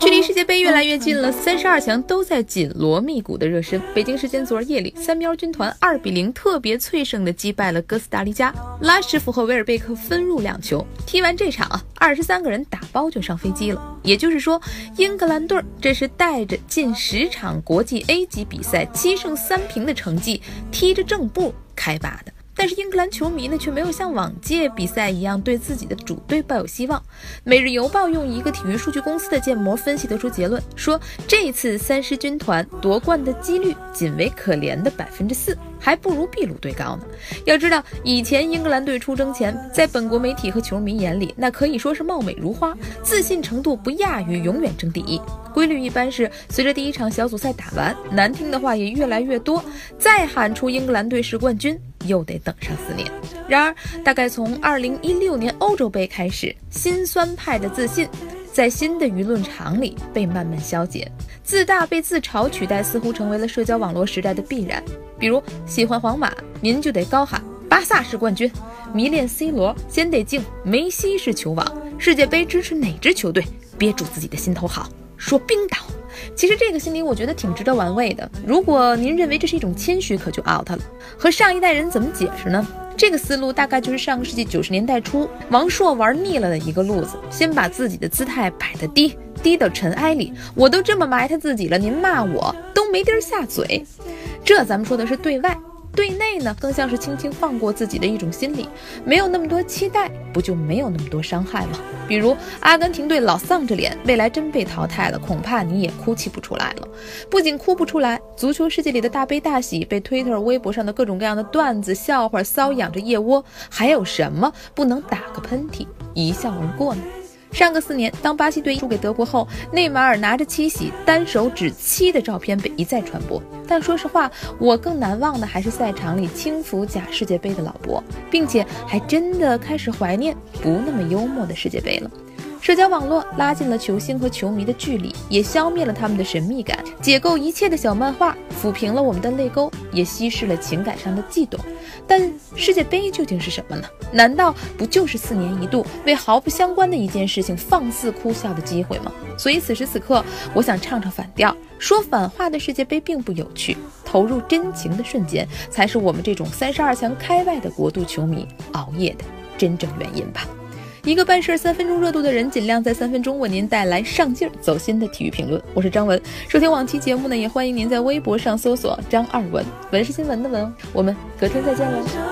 距离世界杯越来越近了，三十二强都在紧锣密鼓的热身。北京时间昨儿夜里，三喵军团二比零特别脆胜的击败了哥斯达黎加，拉什福和维尔贝克分入两球。踢完这场啊，二十三个人打包就上飞机了。也就是说，英格兰队这是带着近十场国际 A 级比赛七胜三平的成绩，踢着正步开拔的。但是英格兰球迷呢，却没有像往届比赛一样对自己的主队抱有希望。《每日邮报》用一个体育数据公司的建模分析得出结论，说这次三狮军团夺冠的几率仅为可怜的百分之四，还不如秘鲁队高呢。要知道，以前英格兰队出征前，在本国媒体和球迷眼里，那可以说是貌美如花，自信程度不亚于永远争第一。规律一般是，随着第一场小组赛打完，难听的话也越来越多，再喊出英格兰队是冠军。又得等上四年。然而，大概从二零一六年欧洲杯开始，心酸派的自信在新的舆论场里被慢慢消解，自大被自嘲取代，似乎成为了社交网络时代的必然。比如，喜欢皇马，您就得高喊巴萨是冠军；迷恋 C 罗，先得敬梅西是球王。世界杯支持哪支球队，憋住自己的心头好。说冰岛，其实这个心理我觉得挺值得玩味的。如果您认为这是一种谦虚，可就 out 了。和上一代人怎么解释呢？这个思路大概就是上个世纪九十年代初王朔玩腻了的一个路子：先把自己的姿态摆得低，低到尘埃里。我都这么埋汰自己了，您骂我都没地儿下嘴。这咱们说的是对外。对内呢，更像是轻轻放过自己的一种心理，没有那么多期待，不就没有那么多伤害吗？比如阿根廷队老丧着脸，未来真被淘汰了，恐怕你也哭泣不出来了。不仅哭不出来，足球世界里的大悲大喜，被推特、微博上的各种各样的段子、笑话搔痒着腋窝，还有什么不能打个喷嚏一笑而过呢？上个四年，当巴西队输给德国后，内马尔拿着七喜单手指七的照片被一再传播。但说实话，我更难忘的还是赛场里轻浮假世界杯的老伯，并且还真的开始怀念不那么幽默的世界杯了。社交网络拉近了球星和球迷的距离，也消灭了他们的神秘感。解构一切的小漫画抚平了我们的泪沟，也稀释了情感上的悸动。但世界杯究竟是什么呢？难道不就是四年一度为毫不相关的一件事情放肆哭笑的机会吗？所以此时此刻，我想唱唱反调，说反话的世界杯并不有趣。投入真情的瞬间，才是我们这种三十二强开外的国度球迷熬夜的真正原因吧。一个办事三分钟热度的人，尽量在三分钟为您带来上劲儿、走心的体育评论。我是张文，收听往期节目呢，也欢迎您在微博上搜索“张二文”，文是新闻的文。我们隔天再见喽。